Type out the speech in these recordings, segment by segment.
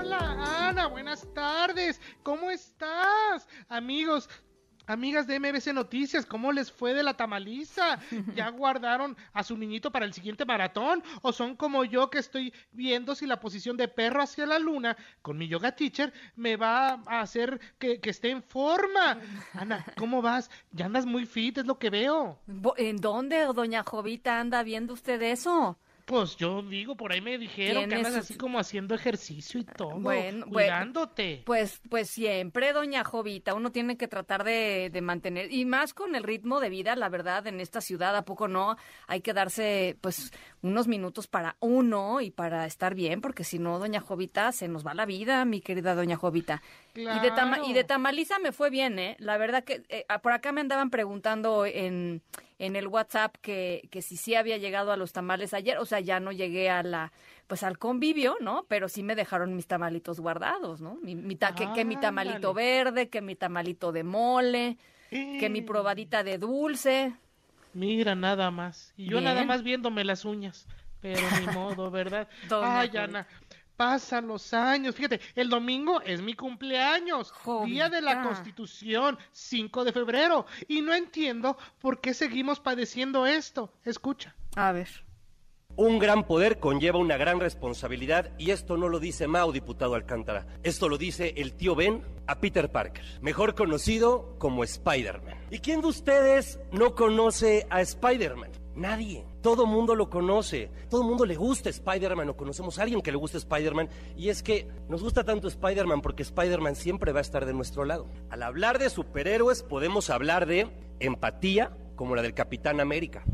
Hola Ana, buenas tardes. ¿Cómo estás? Amigos, Amigas de MBC Noticias, ¿cómo les fue de la tamaliza? ¿Ya guardaron a su niñito para el siguiente maratón? ¿O son como yo que estoy viendo si la posición de perro hacia la luna con mi yoga teacher me va a hacer que, que esté en forma? Ana, ¿cómo vas? Ya andas muy fit, es lo que veo. ¿En dónde, doña Jovita, anda viendo usted eso? Pues yo digo, por ahí me dijeron que andas así como haciendo ejercicio y todo, bueno, cuidándote. Pues, pues siempre, doña Jovita, uno tiene que tratar de, de, mantener, y más con el ritmo de vida, la verdad, en esta ciudad, ¿a poco no? Hay que darse, pues, unos minutos para uno y para estar bien, porque si no, doña Jovita, se nos va la vida, mi querida doña Jovita. Y, de y de tamaliza me fue bien, ¿eh? La verdad que eh, por acá me andaban preguntando en en el WhatsApp que, que si sí había llegado a los tamales ayer, o sea, ya no llegué a la, pues al convivio, ¿no? Pero sí me dejaron mis tamalitos guardados, ¿no? Mi, mi que, mi tamalito verde, que mi tamalito de mole, que mi probadita de dulce. Mira, nada más. Y yo nada más viéndome las uñas. Pero ni modo, ¿verdad? Ay, Ana, pasan los años. Fíjate, el domingo es mi cumpleaños, Día de la Constitución, 5 de febrero. Y no entiendo por qué seguimos padeciendo esto. Escucha. A ver. Un gran poder conlleva una gran responsabilidad y esto no lo dice Mao, diputado Alcántara. Esto lo dice el tío Ben a Peter Parker, mejor conocido como Spider-Man. ¿Y quién de ustedes no conoce a Spider-Man? Nadie. Todo mundo lo conoce. Todo mundo le gusta Spider-Man o conocemos a alguien que le gusta Spider-Man. Y es que nos gusta tanto Spider-Man porque Spider-Man siempre va a estar de nuestro lado. Al hablar de superhéroes podemos hablar de empatía como la del Capitán América.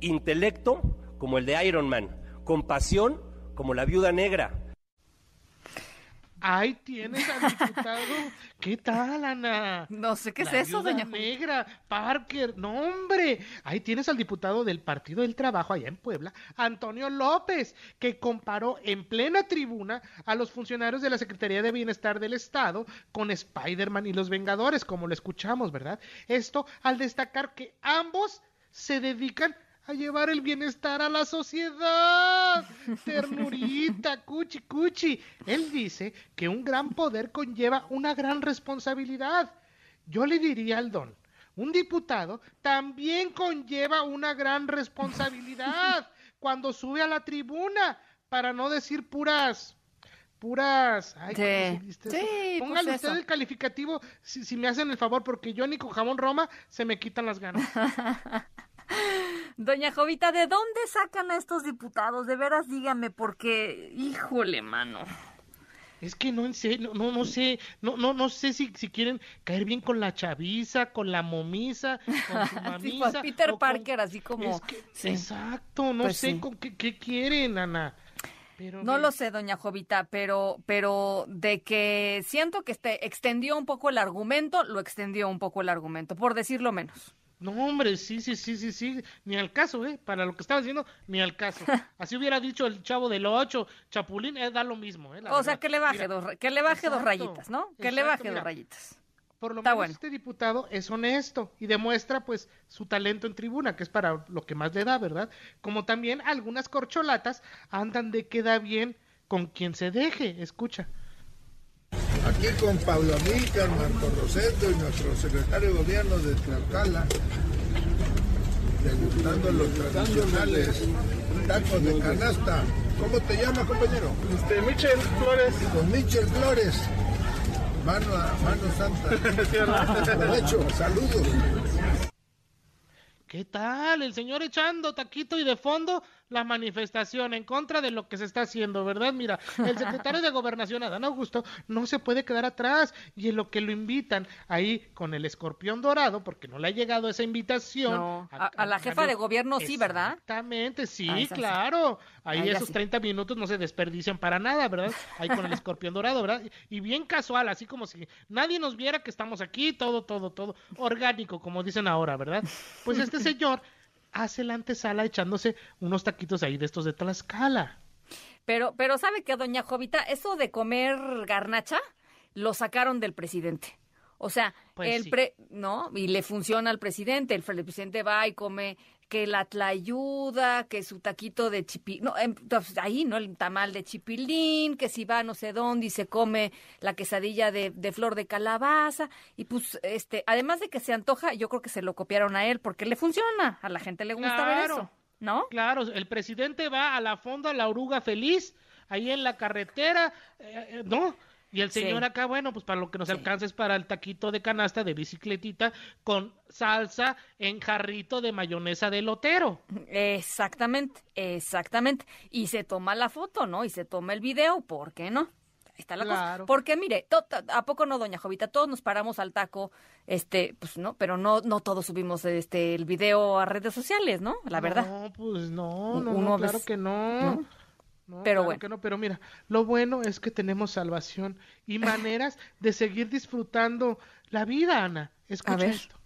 Intelecto como el de Iron Man. Compasión como la Viuda Negra Ahí tienes al diputado. ¿Qué tal, Ana? No sé qué es eso, doña Negra, Parker, no, hombre. Ahí tienes al diputado del Partido del Trabajo allá en Puebla, Antonio López, que comparó en plena tribuna a los funcionarios de la Secretaría de Bienestar del Estado con Spider-Man y los Vengadores, como lo escuchamos, ¿verdad? Esto al destacar que ambos se dedican a llevar el bienestar a la sociedad. Ternurita, cuchi, cuchi. Él dice que un gran poder conlleva una gran responsabilidad. Yo le diría al don, un diputado también conlleva una gran responsabilidad cuando sube a la tribuna, para no decir puras puras. Ay, sí. sí Póngale pues usted el calificativo si, si, me hacen el favor, porque yo ni con jamón Roma se me quitan las ganas. Doña Jovita, ¿de dónde sacan a estos diputados? De veras, dígame, porque, híjole, mano. Es que no sé, no, no, no sé, no, no, no sé si, si quieren caer bien con la chaviza, con la momisa, con su mamisa. Peter Parker, así como. Exacto, no pues sé con qué, qué, quieren, Ana. Pero no lo sé, doña Jovita, pero, pero de que siento que este extendió un poco el argumento, lo extendió un poco el argumento, por decirlo menos. No, hombre, sí, sí, sí, sí, sí, ni al caso, ¿eh? Para lo que estaba diciendo, ni al caso. Así hubiera dicho el chavo del 8, Chapulín, eh, da lo mismo, ¿eh? o sea, que le baje, dos, que le baje dos rayitas, ¿no? Que le baje dos rayitas. Por lo menos este diputado es honesto y demuestra, pues, su talento en tribuna, que es para lo que más le da, ¿verdad? Como también algunas corcholatas andan de queda bien con quien se deje, escucha aquí con Pablo Amílcar, Marco Roseto y nuestro secretario de gobierno de Tlaxcala, degustando los tradicionales tacos de canasta. ¿Cómo te llamas, compañero? Este, Michel Flores. Con Michel Flores. Mano, mano santa. Derecho, saludos. ¿Qué tal? El señor echando taquito y de fondo la manifestación en contra de lo que se está haciendo, ¿verdad? Mira, el secretario de Gobernación, Adán Augusto, no se puede quedar atrás y en lo que lo invitan ahí con el escorpión dorado, porque no le ha llegado esa invitación. No, a, a la jefa de gobierno sí, ¿verdad? Exactamente, sí, Ah, esa claro. Ahí Ah, esos sí. 30 minutos no se desperdician para nada, ¿verdad? Ahí con el escorpión dorado, ¿verdad? Y bien casual, así como si nadie nos viera que estamos aquí, todo, todo, todo orgánico, como dicen ahora, ¿verdad? Pues este señor hace la antesala echándose unos taquitos ahí de estos de Tlaxcala. Pero, pero ¿sabe qué, doña Jovita? Eso de comer garnacha lo sacaron del presidente. O sea, Pues el sí. pre, ¿no? Y le funciona al presidente. El, pre- el presidente va y come que la tlayuda, que su taquito de chipilín, no, em, pues, ahí, ¿no? El tamal de chipilín, que si va no sé dónde y se come la quesadilla de, de flor de calabaza. Y pues, este, además de que se antoja, yo creo que se lo copiaron a él porque le funciona. A la gente le gusta ver Claro. eso, ¿no? Claro, el presidente va a la fonda La Oruga Feliz, ahí en la carretera, eh, eh, ¿no? Y el Sí. señor acá, bueno, pues para lo que nos Sí. alcanza es para el taquito de canasta de bicicletita con salsa en jarrito de mayonesa de lotero. Exactamente, exactamente. Y se toma la foto, ¿no? Y se toma el video, ¿por qué no? Ahí está la cosa. Porque mire, to- to- ¿a poco no, doña Jovita? Todos nos paramos al taco, este, pues no, pero no, no todos subimos este el video a redes sociales, ¿no? La verdad. No, pues no, no, Uno no, claro ves- que no. ¿no? No, Pero claro bueno. que no, pero mira, lo bueno es que tenemos salvación y maneras de seguir disfrutando la vida, Ana. Escucha A ver. esto.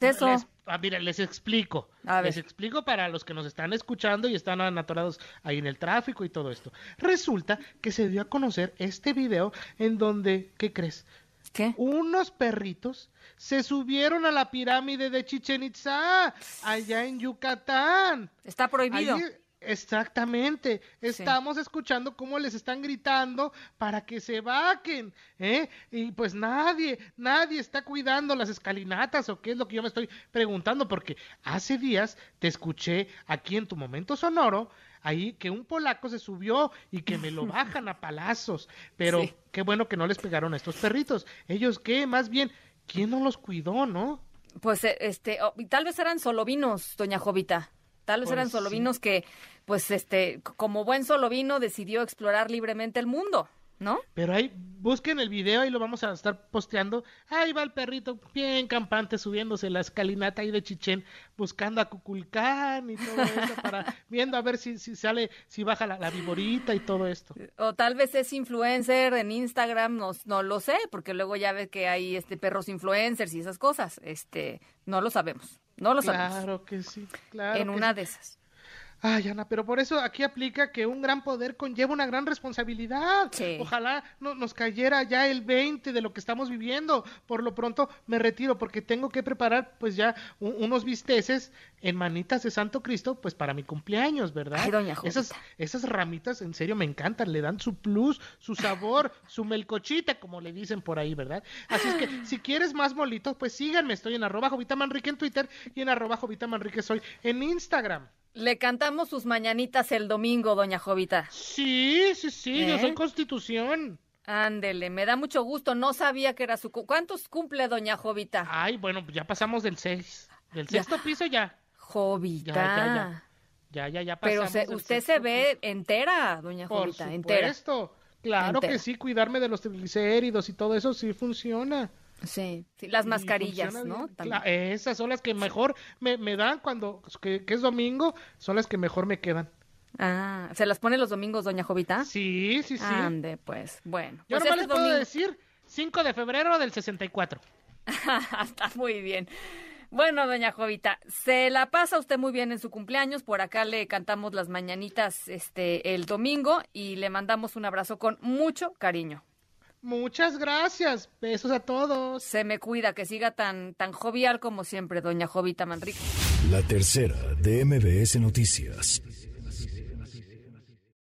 Eso. Ah, mira, les explico. A ver. Les explico para los que nos están escuchando y están anatorados ahí en el tráfico y todo esto. Resulta que se dio a conocer este video en donde, ¿qué crees? ¿Qué? Unos perritos se subieron a la pirámide de Chichen Itza, allá en Yucatán. Está prohibido. Exactamente. Estamos escuchando cómo les están gritando para que se vaquen, ¿eh? Y pues nadie, nadie está cuidando las escalinatas o qué es lo que yo me estoy preguntando, porque hace días te escuché aquí en tu momento sonoro. Ahí que un polaco se subió y que me lo bajan a palazos. Pero Sí. qué bueno que no les pegaron a estos perritos. Ellos qué, más bien, ¿quién no los cuidó, no? Pues eh, este, oh, y tal vez eran solovinos, doña Jovita. Tal vez Pues eran sí. solovinos que, pues este, como buen solovino decidió explorar libremente el mundo, ¿no? Pero ahí, busquen el video y lo vamos a estar posteando. Ahí va el perrito bien campante subiéndose la escalinata ahí de Chichén, buscando a Cuculcán y todo eso, para viendo a ver si, si sale, si baja la, la viborita y todo esto. O tal vez es influencer en Instagram, no, no lo sé, porque luego ya ves que hay este perros influencers y esas cosas. Este, no lo sabemos. No lo sabemos. Claro que sí, claro. en una sí. de esas. Ay, Ana, pero por eso aquí aplica que un gran poder conlleva una gran responsabilidad. Sí. Ojalá no, nos cayera ya el 20 de lo que estamos viviendo. Por lo pronto me retiro porque tengo que preparar pues ya unos bisteces en manitas de Santo Cristo pues para mi cumpleaños, ¿verdad? Ay, doña esas, esas ramitas en serio me encantan, le dan su plus, su sabor, su melcochita, como le dicen por ahí, ¿verdad? Así es que si quieres más molitos, pues síganme, estoy en arroba Jovita Manrique en Twitter y en arroba Jovita Manrique soy en Instagram. Le cantamos sus mañanitas el domingo, doña Jovita. Sí, sí, sí, yo ¿Eh? soy Constitución. Ándele, me da mucho gusto. No sabía que era su... cu- ¿Cuántos cumple doña Jovita? Ay, bueno, pues ya pasamos del seis. Del Ya. sexto piso ya. Jovita. Ya, ya, ya. Ya, ya, ya Pero pasamos se- del usted se ve entera, doña. Por Jovita, entera. supuesto. Claro Entera. que sí, cuidarme de los triglicéridos y todo eso sí funciona. Sí, sí, las mascarillas, ¿no? esas son las que mejor me, me dan cuando, que, que es domingo, son las que mejor me quedan. Ah, ¿se las pone los domingos, doña Jovita? Sí, sí, sí. Ande, pues, bueno. Yo pues nomás este les puedo decir 5 de febrero del 64. Está muy bien. Bueno, doña Jovita, se la pasa usted muy bien en su cumpleaños. Por acá le cantamos las mañanitas este el domingo y le mandamos un abrazo con mucho cariño. Muchas gracias. Besos a todos. Se me cuida, que siga tan, tan jovial como siempre, doña Jovita Manrique. La tercera de MBS Noticias.